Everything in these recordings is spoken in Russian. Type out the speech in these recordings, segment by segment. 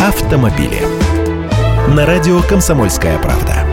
автомобили. На радио «Комсомольская правда».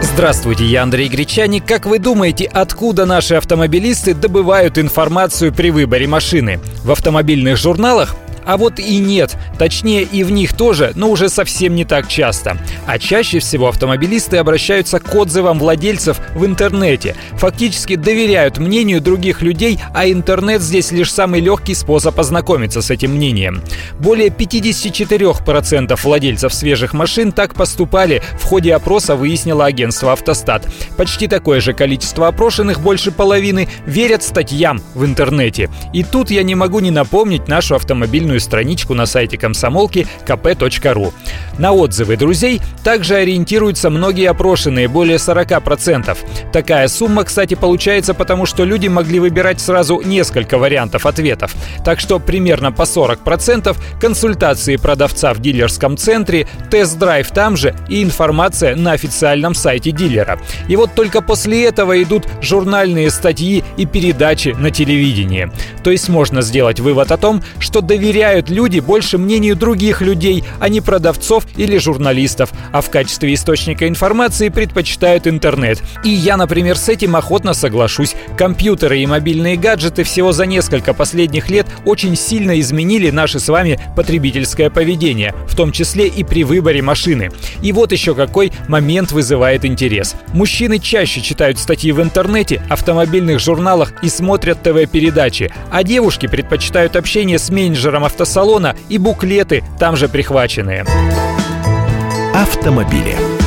Здравствуйте, я Андрей Гречаник. Как вы думаете, откуда наши автомобилисты добывают информацию при выборе машины? В автомобильных журналах? А вот и нет. Точнее, и в них тоже, но уже совсем не так часто. А чаще всего автомобилисты обращаются к отзывам владельцев в интернете. Фактически доверяют мнению других людей, а интернет здесь лишь самый легкий способ ознакомиться с этим мнением. Более 54% владельцев свежих машин так поступали. В ходе опроса выяснило агентство «Автостат». Почти такое же количество опрошенных, больше половины, верят статьям в интернете. И тут я не могу не напомнить нашу автомобильную страничку на сайте комсомолки kp.ru. На отзывы друзей также ориентируются многие опрошенные, более 40%. Такая сумма, кстати, получается потому, что люди могли выбирать сразу несколько вариантов ответов. Так что примерно по 40% консультации продавца в дилерском центре, тест-драйв там же и информация на официальном сайте дилера. И вот только после этого идут журнальные статьи и передачи на телевидении. То есть можно сделать вывод о том, что доверяют люди больше мнению других людей, а не продавцов или журналистов, а в качестве источника информации предпочитают интернет. И я, например, с этим охотно соглашусь. Компьютеры и мобильные гаджеты всего за несколько последних лет очень сильно изменили наше с вами потребительское поведение, в том числе и при выборе машины. И вот еще какой момент вызывает интерес. Мужчины чаще читают статьи в интернете, автомобильных журналах и смотрят ТВ-передачи, а девушки предпочитают общение с менеджером автосалона и буклеты там же прихваченные. Автомобили.